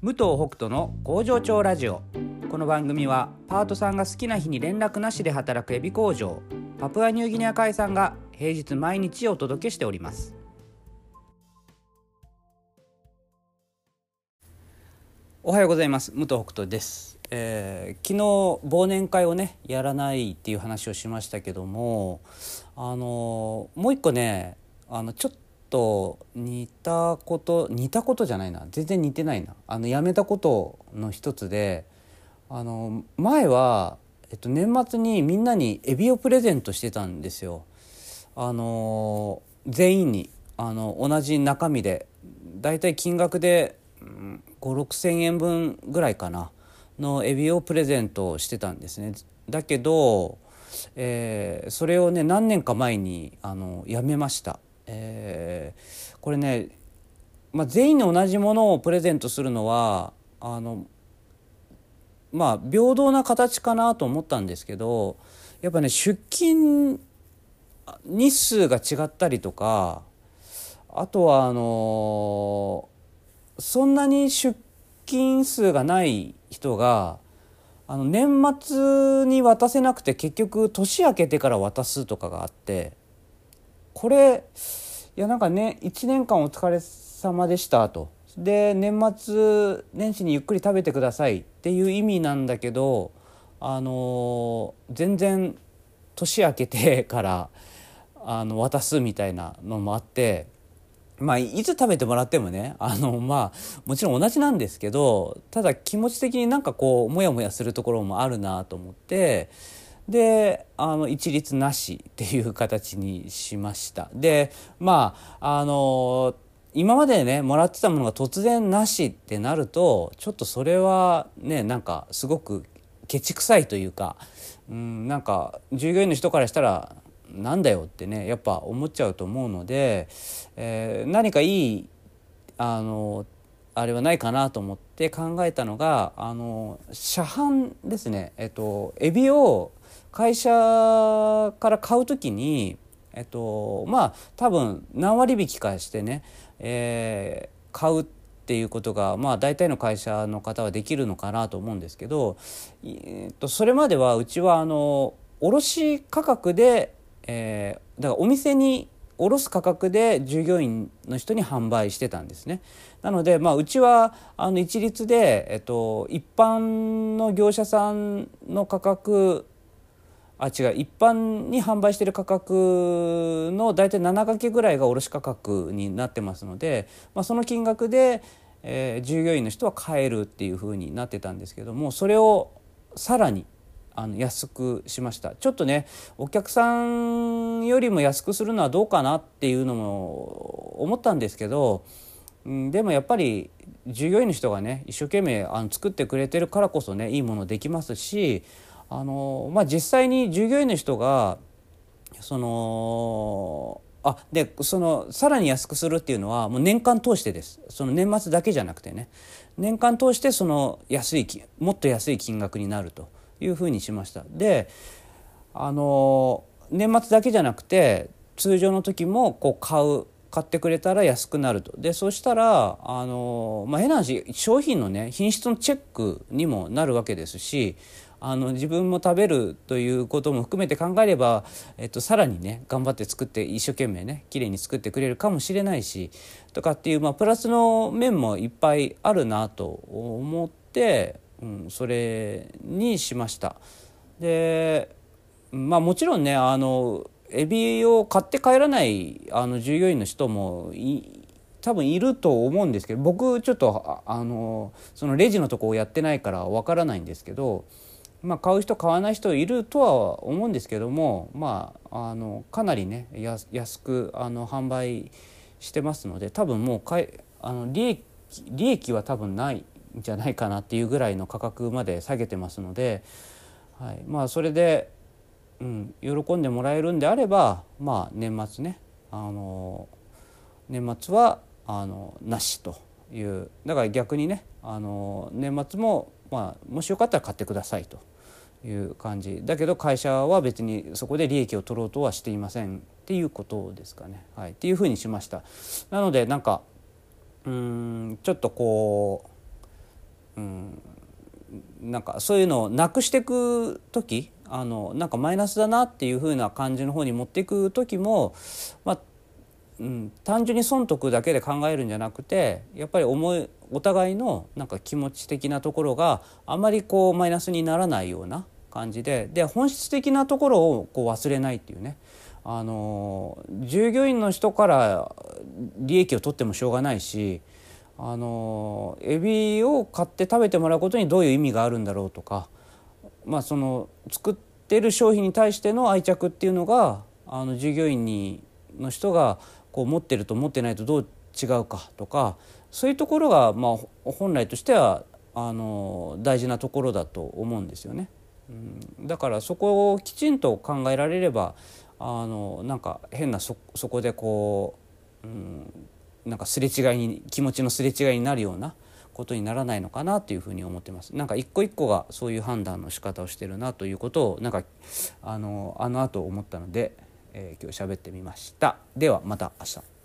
武藤北斗の工場長ラジオ。この番組はパートさんが好きな日に連絡なしで働くエビ工場パプアニューギニア海産が平日毎日お届けしております。おはようございます。武藤北斗です、えー昨日忘年会をねやらないっていう話をしましたけどもあのもう一個ねあのちょっとと似たこと似たことじゃないな全然似てないなあのやめたことの一つであの前は、えっと、年末にみんなにエビをプレゼントしてたんですよ。あの全員にあの同じ中身でだいたい金額でうん5,6,000円分ぐらいかなのエビをプレゼントしてたんですね。だけど、えーそれをね何年か前にあのやめました。えーこれね、まあ、全員に同じものをプレゼントするのはあのまあ平等な形かなと思ったんですけどやっぱね出勤日数が違ったりとかあとはあのそんなに出勤数がない人があの年末に渡せなくて結局年明けてから渡すとかがあってこれいやなんかね1年間お疲れ様でしたとで年末年始にゆっくり食べてくださいっていう意味なんだけどあの全然年明けてからあの渡すみたいなのもあって。まあ、いつ食べてもらってもねあのまあもちろん同じなんですけどただ気持ち的になんかこうモヤモヤするところもあるなと思ってであの一律なしっていう形にしました。でまああの今までねもらってたものが突然なしってなるとちょっとそれはねなんかすごくケチくさいというか、うん、なんか従業員の人からしたらなんだよってねやっぱ思っちゃうと思うので、えー何かいいあのあれはないかなと思って考えたのがあの車販ですね。えっとエビを会社から買う時にえっとまあ多分何割引きかしてね、えー買うっていうことがまあ大体の会社の方はできるのかなと思うんですけど、えっとそれまではうちはあの卸価格で、えーだからお店に卸す価格で従業員の人に販売してたんですね。なので、まあ、うちはあの一律で、えっと、一般の業者さんの価格あ違う一般に販売してる価格の大体7掛けぐらいが卸価格になってますので、まあ、その金額で、えー従業員の人は買えるっていうふうになってたんですけどもそれをさらにあの安くしました。ちょっとねお客さんよりも安くするのはどうかなっていうのも思ったんですけど、うん、でもやっぱり従業員の人がね一生懸命あの作ってくれてるからこそねいいものできますしあの、まあ、実際に従業員の人がそのあでそのさらに安くするっていうのはもう年間通してです。その年末だけじゃなくてね。年間通してその安いもっと安い金額になると。いうふうにしました。であの年末だけじゃなくて通常の時もこう買う買ってくれたら安くなると。でそうしたらあの、まあ、変な話商品のね品質のチェックにもなるわけですしあの自分も食べるということも含めて考えれば、えっと、さらにね頑張って作って一生懸命ね綺麗に作ってくれるかもしれないしとかっていう、まあ、プラスの面もいっぱいあるなと思って、うん、それにしました。でまあもちろんねあのエビを買って帰らないあの従業員の人も多分いると思うんですけど僕ちょっとあのそのレジのとこをやってないからわからないんですけど、まあ、買う人買わない人いるとは思うんですけども、まあ、あのかなりね安くあの販売してますので多分もうかいあの利益利益は多分ないじゃないかなっていうぐらいの価格まで下げてますので、はい、まあそれでうん、喜んでもらえるんであればまあ年末ねあの年末はあのなしというだから逆にねあの年末も、まあ、もしよかったら買ってくださいという感じだけど会社は別にそこで利益を取ろうとはしていませんっていうことですかね。はい、っていうふうにしました。なのでなんかうんちょっとこううん。なんかそういうのをなくしていく時あのなんかマイナスだなっていう風な感じの方に持っていく時も、まあうん、単純に損得だけで考えるんじゃなくてやっぱり思いお互いのなんか気持ち的なところがあまりこうマイナスにならないような感じでで本質的なところをこう忘れないっていうね。あの従業員の人から利益を取ってもしょうがないしあのエビを買って食べてもらうことにどういう意味があるんだろうとか、まあ、その作ってる商品に対しての愛着っていうのがあの従業員にの人がこう持ってると持ってないとどう違うかとかそういうところが、まあ、本来としてはあの大事なところだと思うんですよね。うん、だからそこをきちんと考えられればあのなんか変なそこでこう、うん、なんかすれ違いに気持ちのすれ違いになるようなことにならないのかなというふうに思ってます。なんか一個一個がそういう判断の仕方をしてるなということをなんかあのあの後思ったので、えー、今日喋ってみました。ではまた明日。